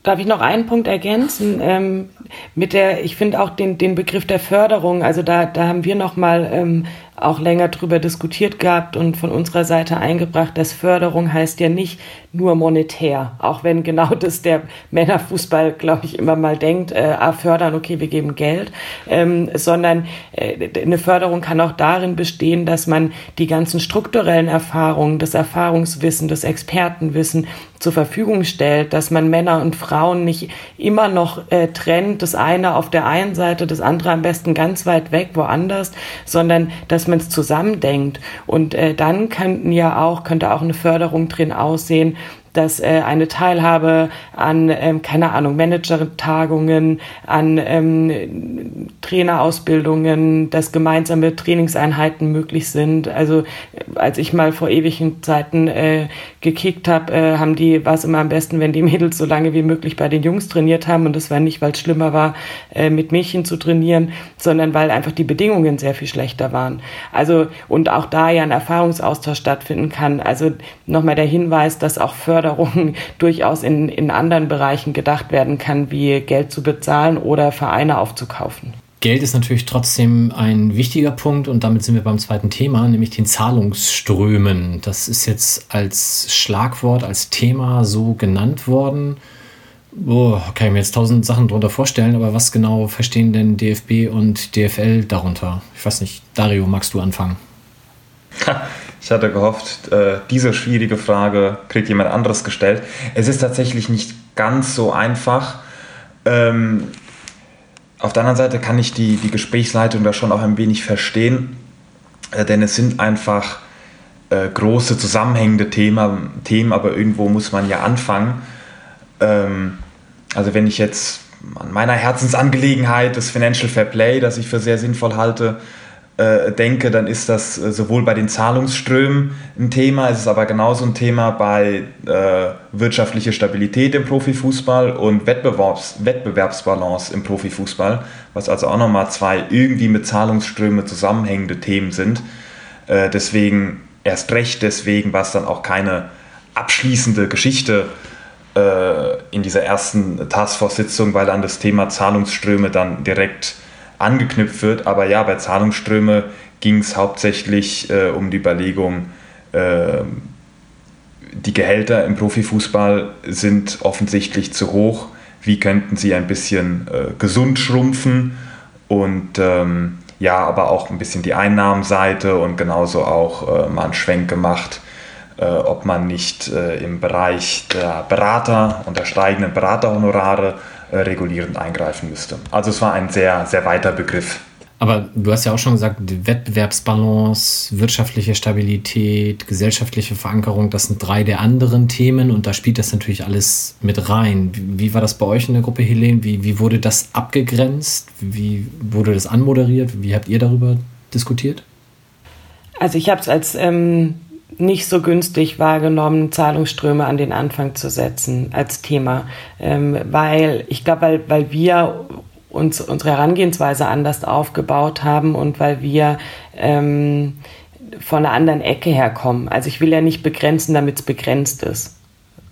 Darf ich noch einen Punkt ergänzen? Ähm, mit der, ich finde auch den, den Begriff der Förderung, also da, da haben wir nochmal ähm, auch länger drüber diskutiert gehabt und von unserer Seite eingebracht, dass Förderung heißt ja nicht nur monetär, auch wenn genau das der Männerfußball, glaube ich, immer mal denkt, äh, ah, fördern, okay, wir geben Geld, ähm, sondern äh, eine Förderung kann auch darin bestehen, dass man die ganzen strukturellen Erfahrungen, das Erfahrungswissen, das Expertenwissen zur Verfügung stellt, dass man Männer und Frauen nicht immer noch äh, trennt, das eine auf der einen Seite, das andere am besten ganz weit weg, woanders, sondern dass man es zusammendenkt. Und äh, dann könnten ja auch, könnte auch eine Förderung drin aussehen, dass äh, eine Teilhabe an, ähm, keine Ahnung, Manager-Tagungen, an ähm, Trainerausbildungen, dass gemeinsame Trainingseinheiten möglich sind. Also als ich mal vor ewigen Zeiten äh, gekickt habe, äh, haben die, war es immer am besten, wenn die Mädels so lange wie möglich bei den Jungs trainiert haben. Und das war nicht, weil es schlimmer war, äh, mit Mädchen zu trainieren, sondern weil einfach die Bedingungen sehr viel schlechter waren. Also und auch da ja ein Erfahrungsaustausch stattfinden kann. Also nochmal der Hinweis, dass auch Förder Förderung durchaus in, in anderen Bereichen gedacht werden kann, wie Geld zu bezahlen oder Vereine aufzukaufen. Geld ist natürlich trotzdem ein wichtiger Punkt und damit sind wir beim zweiten Thema, nämlich den Zahlungsströmen. Das ist jetzt als Schlagwort, als Thema so genannt worden. Oh, kann ich mir jetzt tausend Sachen darunter vorstellen, aber was genau verstehen denn DFB und DFL darunter? Ich weiß nicht, Dario, magst du anfangen? Ich hatte gehofft, äh, diese schwierige Frage kriegt jemand anderes gestellt. Es ist tatsächlich nicht ganz so einfach. Ähm, auf der anderen Seite kann ich die, die Gesprächsleitung da schon auch ein wenig verstehen, äh, denn es sind einfach äh, große zusammenhängende Thema, Themen, aber irgendwo muss man ja anfangen. Ähm, also wenn ich jetzt an meiner Herzensangelegenheit, das Financial Fair Play, das ich für sehr sinnvoll halte, denke, dann ist das äh, sowohl bei den Zahlungsströmen ein Thema, es ist aber genauso ein Thema bei äh, wirtschaftlicher Stabilität im Profifußball und Wettbewerbs Wettbewerbsbalance im Profifußball, was also auch nochmal zwei irgendwie mit Zahlungsströmen zusammenhängende Themen sind. Äh, deswegen, erst recht deswegen, war es dann auch keine abschließende Geschichte äh, in dieser ersten Taskforce-Sitzung, weil an das Thema Zahlungsströme dann direkt angeknüpft wird. Aber ja, bei Zahlungsströme ging es hauptsächlich äh, um die Überlegung, äh, die Gehälter im Profifußball sind offensichtlich zu hoch. Wie könnten sie ein bisschen äh, gesund schrumpfen und ähm, ja, aber auch ein bisschen die Einnahmenseite und genauso auch äh, mal einen Schwenk gemacht, äh, ob man nicht äh, im Bereich der Berater und der steigenden Beraterhonorare äh, regulierend eingreifen müsste. Also es war ein sehr, sehr weiter Begriff. Aber du hast ja auch schon gesagt, Wettbewerbsbalance, wirtschaftliche Stabilität, gesellschaftliche Verankerung, das sind drei der anderen Themen und da spielt das natürlich alles mit rein. Wie, wie war das bei euch in der Gruppe, Helene? Wie, wie wurde das abgegrenzt? Wie wurde das anmoderiert? Wie habt ihr darüber diskutiert? Also ich habe es als ähm, nicht so günstig wahrgenommen, Zahlungsströme an den Anfang zu setzen als Thema, ähm, weil ich glaube, weil, weil wir uns unsere Herangehensweise anders aufgebaut haben und weil wir ähm, von einer anderen Ecke herkommen. Also ich will ja nicht begrenzen, damit es begrenzt ist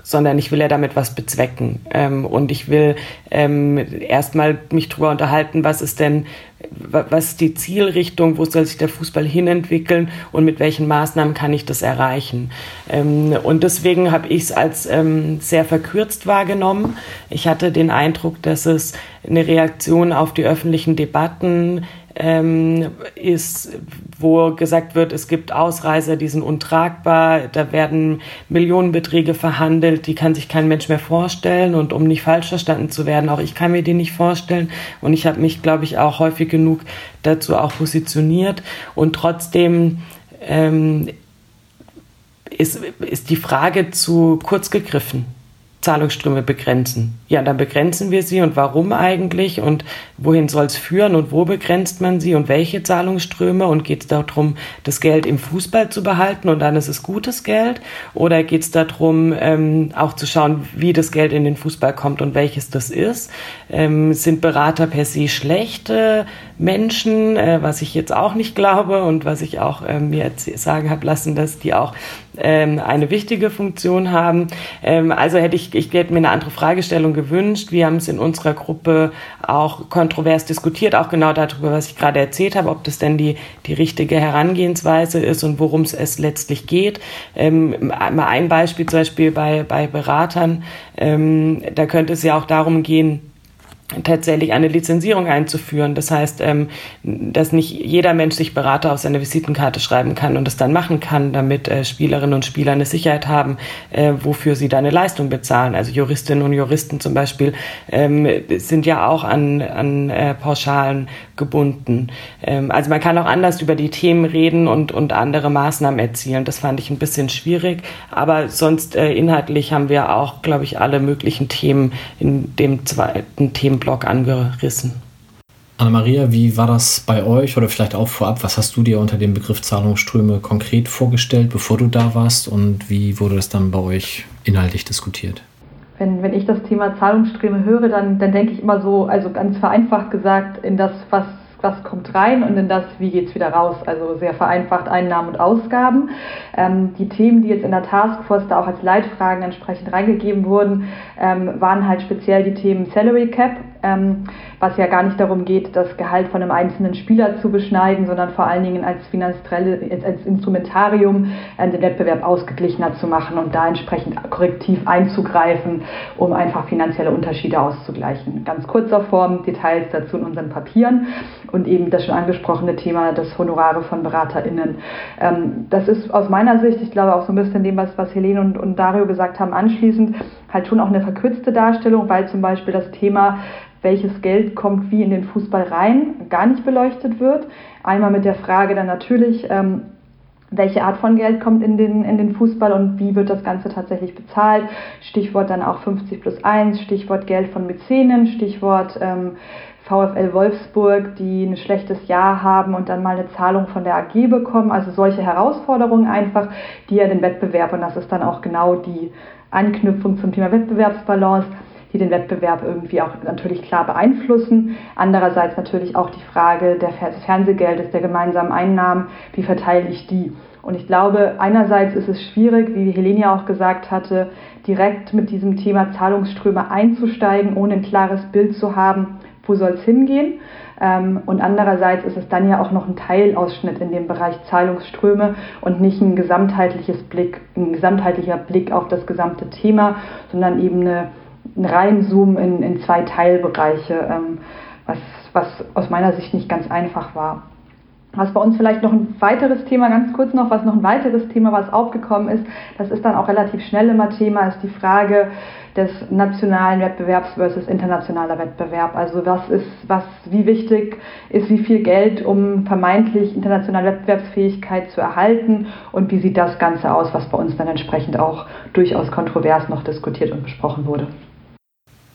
sondern ich will ja damit was bezwecken. Ähm, und ich will ähm, erstmal mich darüber unterhalten, was ist denn, was ist die Zielrichtung, wo soll sich der Fußball hinentwickeln und mit welchen Maßnahmen kann ich das erreichen. Ähm, und deswegen habe ich es als ähm, sehr verkürzt wahrgenommen. Ich hatte den Eindruck, dass es eine Reaktion auf die öffentlichen Debatten ähm, ist, wo gesagt wird, es gibt Ausreißer, die sind untragbar, da werden Millionenbeträge verhandelt, die kann sich kein Mensch mehr vorstellen. Und um nicht falsch verstanden zu werden, auch ich kann mir die nicht vorstellen. Und ich habe mich, glaube ich, auch häufig genug dazu auch positioniert. Und trotzdem ähm, ist, ist die Frage zu kurz gegriffen. Zahlungsströme begrenzen. Ja, dann begrenzen wir sie und warum eigentlich und wohin soll es führen und wo begrenzt man sie und welche Zahlungsströme und geht es darum, das Geld im Fußball zu behalten und dann ist es gutes Geld oder geht es darum, ähm, auch zu schauen, wie das Geld in den Fußball kommt und welches das ist? Ähm, sind Berater per se schlechte Menschen, äh, was ich jetzt auch nicht glaube und was ich auch äh, mir sagen habe lassen, dass die auch ähm, eine wichtige Funktion haben. Ähm, also hätte ich, ich hätte mir eine andere Fragestellung gewünscht. Wir haben es in unserer Gruppe auch kontrovers diskutiert, auch genau darüber, was ich gerade erzählt habe, ob das denn die, die richtige Herangehensweise ist und worum es letztlich geht. Ähm, mal ein Beispiel zum Beispiel bei, bei Beratern. Ähm, da könnte es ja auch darum gehen, tatsächlich eine Lizenzierung einzuführen. Das heißt, ähm, dass nicht jeder Mensch sich Berater auf seine Visitenkarte schreiben kann und es dann machen kann, damit äh, Spielerinnen und Spieler eine Sicherheit haben, äh, wofür sie da eine Leistung bezahlen. Also Juristinnen und Juristen zum Beispiel ähm, sind ja auch an, an äh, Pauschalen gebunden. Ähm, also man kann auch anders über die Themen reden und, und andere Maßnahmen erzielen. Das fand ich ein bisschen schwierig, aber sonst inhaltlich haben wir auch, glaube ich, alle möglichen Themen in dem zweiten Thema Themenblock angerissen. Anna-Maria, wie war das bei euch oder vielleicht auch vorab? Was hast du dir unter dem Begriff Zahlungsströme konkret vorgestellt, bevor du da warst und wie wurde das dann bei euch inhaltlich diskutiert? Wenn, wenn ich das Thema Zahlungsströme höre, dann, dann denke ich immer so, also ganz vereinfacht gesagt, in das, was was kommt rein und in das, wie geht es wieder raus. Also sehr vereinfacht Einnahmen und Ausgaben. Ähm, die Themen, die jetzt in der Taskforce da auch als Leitfragen entsprechend reingegeben wurden, ähm, waren halt speziell die Themen Salary Cap, was ja gar nicht darum geht, das Gehalt von einem einzelnen Spieler zu beschneiden, sondern vor allen Dingen als finanzielle, als Instrumentarium äh, den Wettbewerb ausgeglichener zu machen und da entsprechend korrektiv einzugreifen, um einfach finanzielle Unterschiede auszugleichen. Ganz kurzer Form, Details dazu in unseren Papieren und eben das schon angesprochene Thema des Honorare von BeraterInnen. Ähm, das ist aus meiner Sicht, ich glaube auch so ein bisschen dem, was, was Helene und, und Dario gesagt haben, anschließend halt schon auch eine verkürzte Darstellung, weil zum Beispiel das Thema welches Geld kommt wie in den Fußball rein, gar nicht beleuchtet wird. Einmal mit der Frage dann natürlich, ähm, welche Art von Geld kommt in den, in den Fußball und wie wird das Ganze tatsächlich bezahlt. Stichwort dann auch 50 plus 1, Stichwort Geld von Mäzenen, Stichwort ähm, VfL Wolfsburg, die ein schlechtes Jahr haben und dann mal eine Zahlung von der AG bekommen. Also solche Herausforderungen einfach, die ja den Wettbewerb, und das ist dann auch genau die Anknüpfung zum Thema Wettbewerbsbalance, die den Wettbewerb irgendwie auch natürlich klar beeinflussen. Andererseits natürlich auch die Frage des Fernsehgeldes, der gemeinsamen Einnahmen, wie verteile ich die? Und ich glaube, einerseits ist es schwierig, wie Helene auch gesagt hatte, direkt mit diesem Thema Zahlungsströme einzusteigen, ohne ein klares Bild zu haben, wo soll es hingehen. Ähm, und andererseits ist es dann ja auch noch ein Teilausschnitt in dem Bereich Zahlungsströme und nicht ein gesamtheitliches Blick, ein gesamtheitlicher Blick auf das gesamte Thema, sondern eben eine, ein Reinzoomen in, in zwei Teilbereiche, ähm, was, was aus meiner Sicht nicht ganz einfach war. Was bei uns vielleicht noch ein weiteres Thema, ganz kurz noch, was noch ein weiteres Thema, was aufgekommen ist, das ist dann auch relativ schnell immer Thema, ist die Frage des nationalen Wettbewerbs versus internationaler Wettbewerb. Also was ist, was, wie wichtig ist wie viel Geld, um vermeintlich internationale Wettbewerbsfähigkeit zu erhalten und wie sieht das Ganze aus, was bei uns dann entsprechend auch durchaus kontrovers noch diskutiert und besprochen wurde.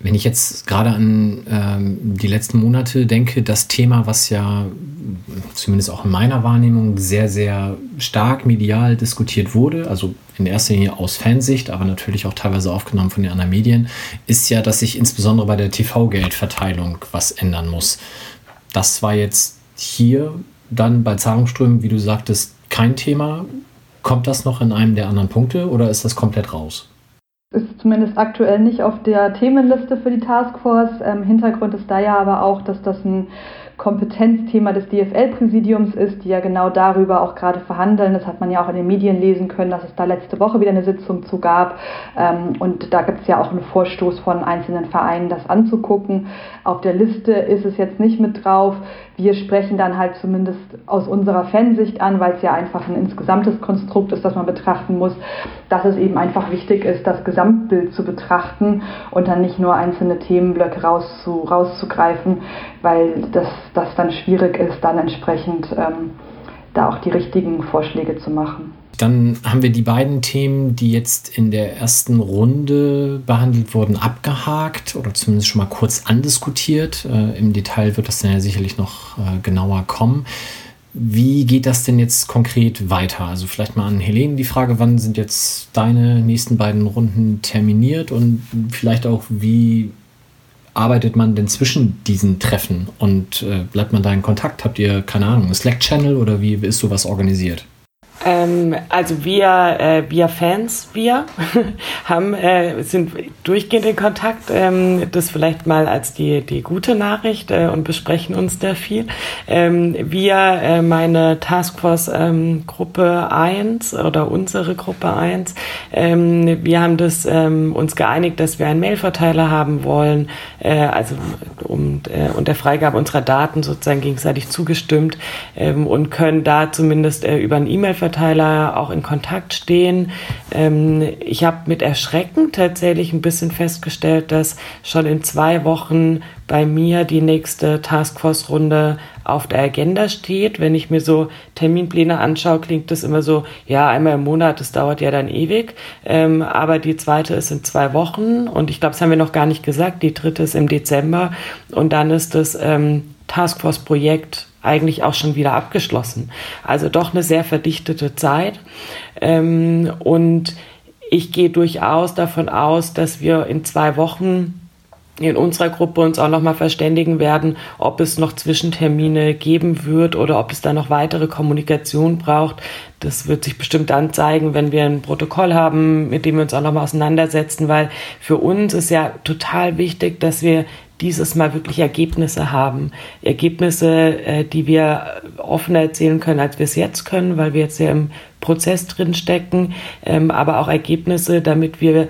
Wenn ich jetzt gerade an ähm, die letzten Monate denke, das Thema, was ja zumindest auch in meiner Wahrnehmung sehr, sehr stark medial diskutiert wurde, also in erster Linie aus Fansicht, aber natürlich auch teilweise aufgenommen von den anderen Medien, ist ja, dass sich insbesondere bei der TV-Geldverteilung was ändern muss. Das war jetzt hier dann bei Zahlungsströmen, wie du sagtest, kein Thema. Kommt das noch in einem der anderen Punkte oder ist das komplett raus? Zumindest aktuell nicht auf der Themenliste für die Taskforce. Ähm, Hintergrund ist da ja aber auch, dass das ein Kompetenzthema des DFL-Präsidiums ist, die ja genau darüber auch gerade verhandeln. Das hat man ja auch in den Medien lesen können, dass es da letzte Woche wieder eine Sitzung zu gab. Ähm, und da gibt es ja auch einen Vorstoß von einzelnen Vereinen, das anzugucken. Auf der Liste ist es jetzt nicht mit drauf. Wir sprechen dann halt zumindest aus unserer Fansicht an, weil es ja einfach ein insgesamtes Konstrukt ist, das man betrachten muss, dass es eben einfach wichtig ist, das Gesamtbild zu betrachten und dann nicht nur einzelne Themenblöcke rauszu, rauszugreifen, weil das, das dann schwierig ist, dann entsprechend ähm, da auch die richtigen Vorschläge zu machen. Dann haben wir die beiden Themen, die jetzt in der ersten Runde behandelt wurden, abgehakt oder zumindest schon mal kurz andiskutiert. Äh, Im Detail wird das dann ja sicherlich noch äh, genauer kommen. Wie geht das denn jetzt konkret weiter? Also vielleicht mal an Helene die Frage, wann sind jetzt deine nächsten beiden Runden terminiert und vielleicht auch, wie arbeitet man denn zwischen diesen Treffen und äh, bleibt man da in Kontakt? Habt ihr, keine Ahnung, einen Slack-Channel oder wie ist sowas organisiert? Ähm, also wir, äh, wir Fans, wir haben, äh, sind durchgehend in Kontakt. Ähm, das vielleicht mal als die, die gute Nachricht äh, und besprechen uns da viel. Ähm, wir, äh, meine Taskforce ähm, Gruppe 1 oder unsere Gruppe 1, ähm, wir haben das ähm, uns geeinigt, dass wir einen Mailverteiler haben wollen, äh, also um, äh, und der Freigabe unserer Daten sozusagen gegenseitig zugestimmt und können da zumindest über einen E-Mail-Verteiler Steuerverteiler auch in Kontakt stehen. Ähm, ich habe mit Erschrecken tatsächlich ein bisschen festgestellt, dass schon in zwei Wochen bei mir die nächste Taskforce-Runde auf der Agenda steht. Wenn ich mir so Terminpläne anschaue, klingt das immer so, ja, einmal im Monat, das dauert ja dann ewig. Ähm, aber die zweite ist in zwei Wochen und ich glaube, das haben wir noch gar nicht gesagt, die dritte ist im Dezember und dann ist das ähm, Taskforce-Projekt eigentlich auch schon wieder abgeschlossen. Also doch eine sehr verdichtete Zeit. Ähm, und ich gehe durchaus davon aus, dass wir in zwei Wochen in unserer Gruppe uns auch nochmal verständigen werden, ob es noch Zwischentermine geben wird oder ob es da noch weitere Kommunikation braucht. Das wird sich bestimmt dann zeigen, wenn wir ein Protokoll haben, mit dem wir uns auch nochmal auseinandersetzen, weil für uns ist ja total wichtig, dass wir dieses Mal wirklich Ergebnisse haben. Ergebnisse, äh, die wir offener erzählen können, als wir es jetzt können, weil wir jetzt ja im Prozess drin stecken, ähm, aber auch Ergebnisse, damit wir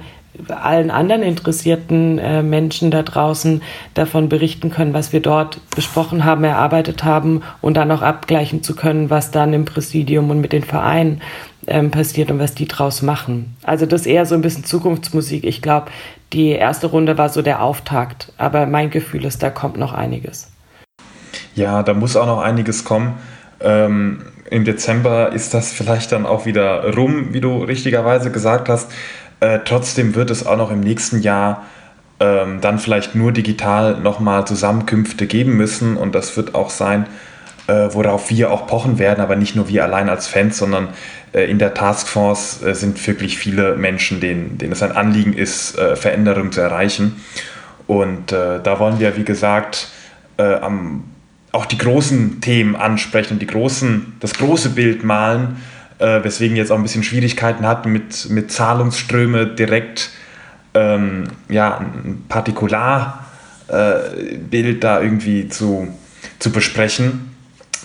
allen anderen interessierten äh, Menschen da draußen davon berichten können, was wir dort besprochen haben, erarbeitet haben und dann auch abgleichen zu können, was dann im Präsidium und mit den Vereinen ähm, passiert und was die draus machen. Also das ist eher so ein bisschen Zukunftsmusik. Ich glaube, die erste Runde war so der Auftakt, aber mein Gefühl ist, da kommt noch einiges. Ja, da muss auch noch einiges kommen. Ähm, Im Dezember ist das vielleicht dann auch wieder rum, wie du richtigerweise gesagt hast. Äh, trotzdem wird es auch noch im nächsten Jahr ähm, dann vielleicht nur digital nochmal Zusammenkünfte geben müssen und das wird auch sein, äh, worauf wir auch pochen werden, aber nicht nur wir allein als Fans, sondern in der Taskforce äh, sind wirklich viele Menschen, denen, denen es ein Anliegen ist, äh, Veränderungen zu erreichen. Und da wollen wir, wie gesagt, am, auch die großen Themen ansprechen, die großen, das große Bild malen, weswegen jetzt auch ein bisschen Schwierigkeiten hatten mit, mit Zahlungsströme direkt ähm, ja, ein Partikularbild da irgendwie zu, zu besprechen.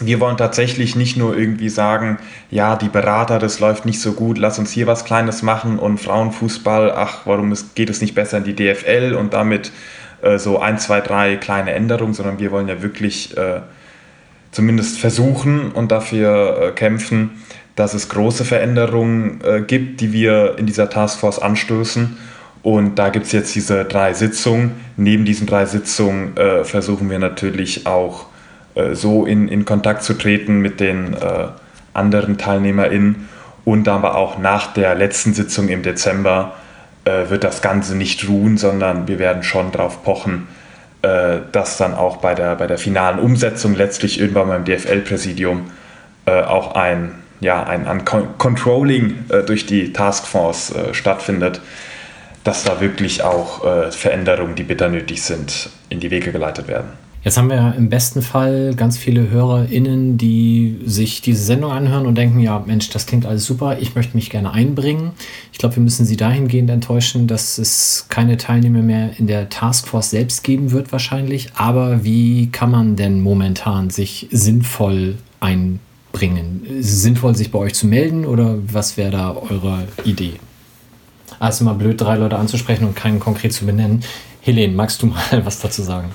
Wir wollen tatsächlich nicht nur irgendwie sagen, ja, die Berater, das läuft nicht so gut, lass uns hier was Kleines machen und Frauenfußball, ach, warum geht es nicht besser in die DFL und damit äh, so ein, zwei, drei kleine Änderungen, sondern wir wollen ja wirklich äh, zumindest versuchen und dafür äh, kämpfen, dass es große Veränderungen äh, gibt, die wir in dieser Taskforce anstoßen. Und da gibt es jetzt diese drei Sitzungen. Neben diesen drei Sitzungen äh, versuchen wir natürlich auch so in, in Kontakt zu treten mit den äh, anderen TeilnehmerInnen. Und aber auch nach der letzten Sitzung im Dezember äh, wird das Ganze nicht ruhen, sondern wir werden schon darauf pochen, äh, dass dann auch bei der, bei der finalen Umsetzung letztlich irgendwann beim DFL-Präsidium auch ein ja, ein, ein Controlling äh, durch die Taskforce äh, stattfindet, dass da wirklich auch äh, Veränderungen, die bitter nötig sind, in die Wege geleitet werden. Jetzt haben wir im besten Fall ganz viele HörerInnen, die sich diese Sendung anhören und denken, ja, Mensch, das klingt alles super, ich möchte mich gerne einbringen. Ich glaube, wir müssen sie dahingehend enttäuschen, dass es keine Teilnehmer mehr in der Taskforce selbst geben wird wahrscheinlich. Aber wie kann man denn momentan sich sinnvoll einbringen? bringen? Ist es sinnvoll, sich bei euch zu melden oder was wäre da eure Idee? Also mal blöd, drei Leute anzusprechen und keinen konkret zu benennen. Helene, magst du mal was dazu sagen?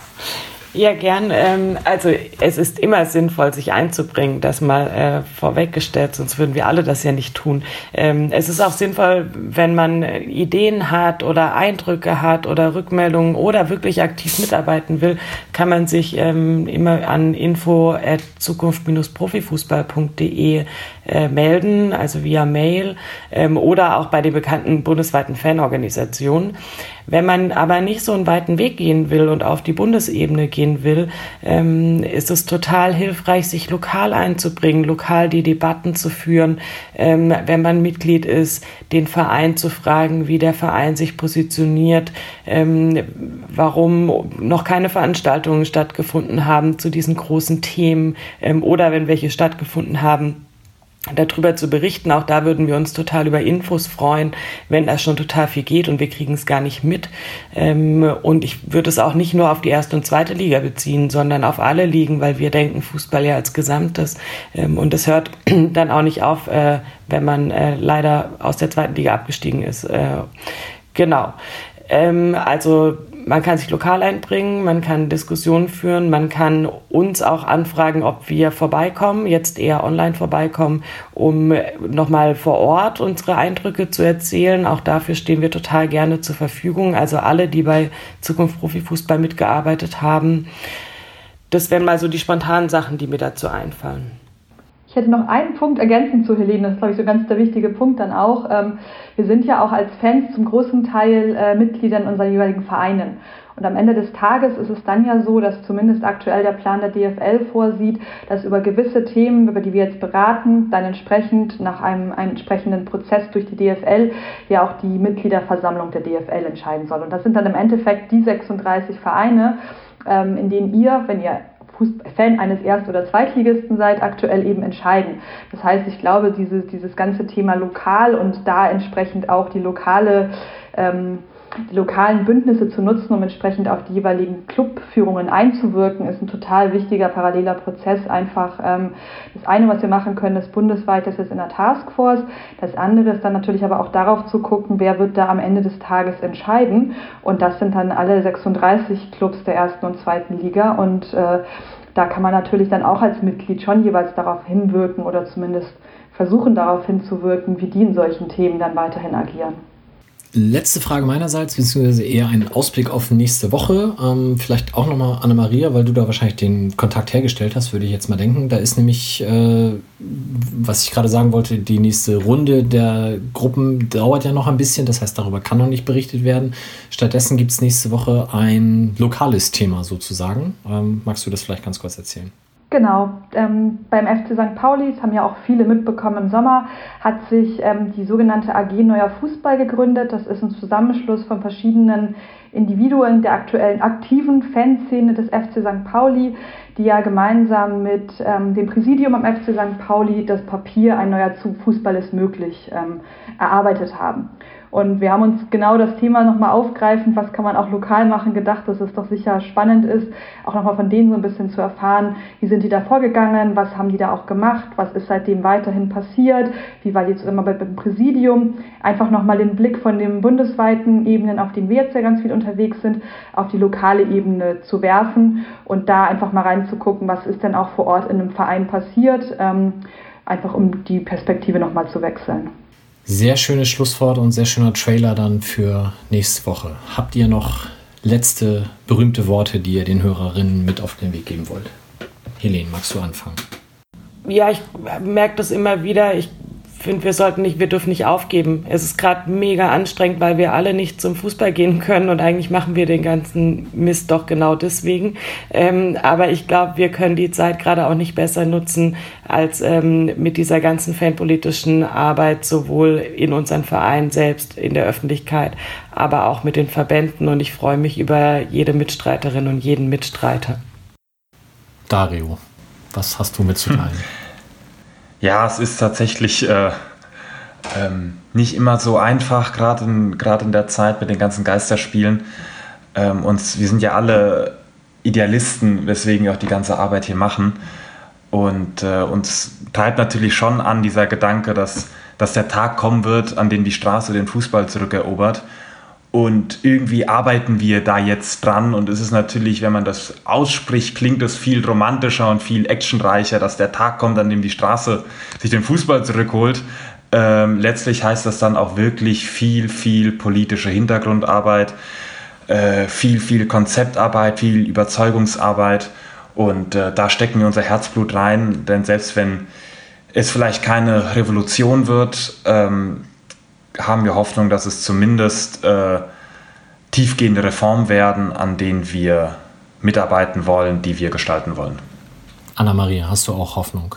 Ja, gern. Ähm, also es ist immer sinnvoll, sich einzubringen, das mal äh, vorweggestellt, sonst würden wir alle das ja nicht tun. Ähm, es ist auch sinnvoll, wenn man Ideen hat oder Eindrücke hat oder Rückmeldungen oder wirklich aktiv mitarbeiten will, kann man sich ähm, immer an info at zukunft-profifußball.de äh, melden, also via Mail ähm, oder auch bei den bekannten bundesweiten Fanorganisationen. Wenn man aber nicht so einen weiten Weg gehen will und auf die Bundesebene gehen will, ähm, ist es total hilfreich, sich lokal einzubringen, lokal die Debatten zu führen, ähm, wenn man Mitglied ist, den Verein zu fragen, wie der Verein sich positioniert, ähm, warum noch keine Veranstaltungen stattgefunden haben zu diesen großen Themen ähm, oder wenn welche stattgefunden haben darüber zu berichten. Auch da würden wir uns total über Infos freuen, wenn da schon total viel geht und wir kriegen es gar nicht mit. Ähm, und ich würde es auch nicht nur auf die erste und zweite Liga beziehen, sondern auf alle Ligen, weil wir denken Fußball ja als Gesamtes. Ähm, und das hört dann auch nicht auf, äh, wenn man äh, leider aus der zweiten Liga abgestiegen ist. Äh, genau. Ähm, also man kann sich lokal einbringen, man kann Diskussionen führen, man kann uns auch anfragen, ob wir vorbeikommen, jetzt eher online vorbeikommen, um nochmal vor Ort unsere Eindrücke zu erzählen. Auch dafür stehen wir total gerne zur Verfügung. Also alle, die bei Zukunft Profifußball mitgearbeitet haben. Das wären mal so die spontanen Sachen, die mir dazu einfallen. Ich hätte noch einen Punkt ergänzend zu Helene, das ist, glaube ich, so ganz der wichtige Punkt dann auch. Ähm, wir sind ja auch als Fans zum großen Teil äh, Mitglieder in unseren jeweiligen Vereinen. Und am Ende des Tages ist es dann ja so, dass zumindest aktuell der Plan der DFL vorsieht, dass über gewisse Themen, über die wir jetzt beraten, dann entsprechend nach einem, einem entsprechenden Prozess durch die DFL ja auch die Mitgliederversammlung der DFL entscheiden soll. Und das sind dann im Endeffekt die 36 Vereine, ähm, in denen ihr, wenn ihr Fan eines Erst- oder Zweitligisten seid, aktuell eben entscheiden. Das heißt, ich glaube, dieses, dieses ganze Thema lokal und da entsprechend auch die lokale ähm, die lokalen Bündnisse zu nutzen, um entsprechend auf die jeweiligen Clubführungen einzuwirken, ist ein total wichtiger paralleler Prozess. Einfach ähm, das eine, was wir machen können, ist bundesweit, das ist in der Taskforce. Das andere ist dann natürlich aber auch darauf zu gucken, wer wird da am Ende des Tages entscheiden. Und das sind dann alle 36 Clubs der ersten und zweiten Liga. Und äh, da kann man natürlich dann auch als Mitglied schon jeweils darauf hinwirken oder zumindest versuchen darauf hinzuwirken, wie die in solchen Themen dann weiterhin agieren. Letzte Frage meinerseits, beziehungsweise eher ein Ausblick auf nächste Woche. Ähm, vielleicht auch nochmal Anna-Maria, weil du da wahrscheinlich den Kontakt hergestellt hast, würde ich jetzt mal denken. Da ist nämlich, äh, was ich gerade sagen wollte, die nächste Runde der Gruppen dauert ja noch ein bisschen. Das heißt, darüber kann noch nicht berichtet werden. Stattdessen gibt es nächste Woche ein lokales Thema sozusagen. Ähm, magst du das vielleicht ganz kurz erzählen? Genau, ähm, beim FC St. Pauli, das haben ja auch viele mitbekommen im Sommer, hat sich ähm, die sogenannte AG Neuer Fußball gegründet. Das ist ein Zusammenschluss von verschiedenen Individuen der aktuellen aktiven Fanszene des FC St. Pauli, die ja gemeinsam mit ähm, dem Präsidium am FC St. Pauli das Papier Ein neuer Fußball ist möglich ähm, erarbeitet haben. Und wir haben uns genau das Thema nochmal aufgreifend, was kann man auch lokal machen, gedacht, dass es doch sicher spannend ist, auch nochmal von denen so ein bisschen zu erfahren, wie sind die da vorgegangen, was haben die da auch gemacht, was ist seitdem weiterhin passiert, wie war die Zusammenarbeit dem Präsidium, einfach nochmal den Blick von den bundesweiten Ebenen, auf denen wir jetzt ja ganz viel unterwegs sind, auf die lokale Ebene zu werfen und da einfach mal reinzugucken, was ist denn auch vor Ort in einem Verein passiert, ähm, einfach um die Perspektive nochmal zu wechseln. Sehr schönes Schlusswort und sehr schöner Trailer dann für nächste Woche. Habt ihr noch letzte berühmte Worte, die ihr den Hörerinnen mit auf den Weg geben wollt? Helene, magst du anfangen? Ja, ich merke das immer wieder. Ich finde, wir sollten nicht, wir dürfen nicht aufgeben. Es ist gerade mega anstrengend, weil wir alle nicht zum Fußball gehen können und eigentlich machen wir den ganzen Mist doch genau deswegen. Ähm, aber ich glaube, wir können die Zeit gerade auch nicht besser nutzen als ähm, mit dieser ganzen fanpolitischen Arbeit, sowohl in unseren Vereinen selbst, in der Öffentlichkeit, aber auch mit den Verbänden. Und ich freue mich über jede Mitstreiterin und jeden Mitstreiter. Dario, was hast du mitzuteilen? Hm. Ja, es ist tatsächlich äh, ähm, nicht immer so einfach, gerade in, in der Zeit mit den ganzen Geisterspielen. Ähm, und wir sind ja alle Idealisten, weswegen wir auch die ganze Arbeit hier machen. Und äh, uns treibt natürlich schon an dieser Gedanke, dass, dass der Tag kommen wird, an dem die Straße den Fußball zurückerobert. Und irgendwie arbeiten wir da jetzt dran. Und es ist natürlich, wenn man das ausspricht, klingt es viel romantischer und viel actionreicher, dass der Tag kommt, an dem die Straße sich den Fußball zurückholt. Ähm, letztlich heißt das dann auch wirklich viel, viel politische Hintergrundarbeit, äh, viel, viel Konzeptarbeit, viel Überzeugungsarbeit. Und äh, da stecken wir unser Herzblut rein. Denn selbst wenn es vielleicht keine Revolution wird, ähm, haben wir Hoffnung, dass es zumindest äh, tiefgehende Reformen werden, an denen wir mitarbeiten wollen, die wir gestalten wollen. Anna-Maria, hast du auch Hoffnung?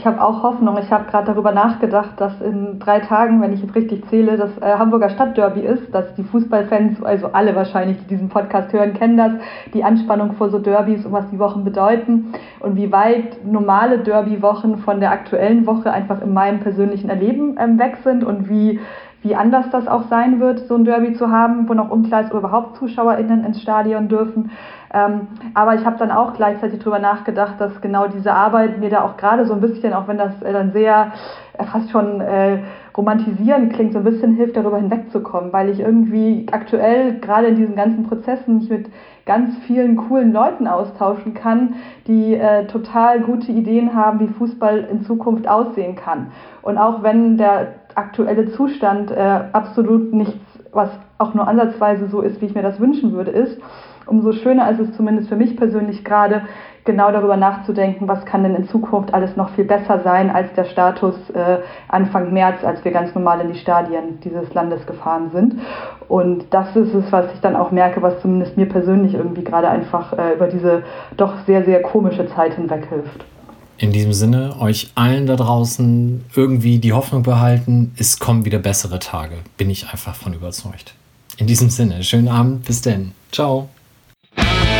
Ich, habe auch Hoffnung. Ich habe gerade darüber nachgedacht, dass in drei Tagen, wenn ich jetzt richtig zähle, das äh, Hamburger Stadtderby ist, dass die Fußballfans, also alle wahrscheinlich, die diesen Podcast hören, kennen das, die Anspannung vor so Derbys und was die Wochen bedeuten und wie weit normale Derby-Wochen von der aktuellen Woche einfach in meinem persönlichen Erleben ähm, weg sind und wie wie anders das auch sein wird, so ein Derby zu haben, wo noch unklar ist, ob überhaupt ZuschauerInnen ins Stadion dürfen. Ähm, aber ich habe dann auch gleichzeitig darüber nachgedacht, dass genau diese Arbeit mir da auch gerade so ein bisschen, auch wenn das äh, dann sehr äh, fast schon äh, romantisierend klingt, so ein bisschen hilft, darüber hinwegzukommen, weil ich irgendwie aktuell gerade in diesen ganzen Prozessen mich mit ganz vielen coolen Leuten austauschen kann, die äh, total gute Ideen haben, wie Fußball in Zukunft aussehen kann. Und auch wenn der aktuelle Zustand äh, absolut nichts, was auch nur ansatzweise so ist, wie ich mir das wünschen würde, ist, umso schöner ist es zumindest für mich persönlich gerade, genau darüber nachzudenken, was kann denn in Zukunft alles noch viel besser sein als der Status äh, Anfang März, als wir ganz normal in die Stadien dieses Landes gefahren sind. Und das ist es, was ich dann auch merke, was zumindest mir persönlich irgendwie gerade einfach äh, über diese doch sehr, sehr komische Zeit hinweg hilft. In diesem Sinne, euch allen da draußen irgendwie die Hoffnung behalten, es kommen wieder bessere Tage. Bin ich einfach von überzeugt. In diesem Sinne, schönen Abend, bis denn. Ciao. Yeah.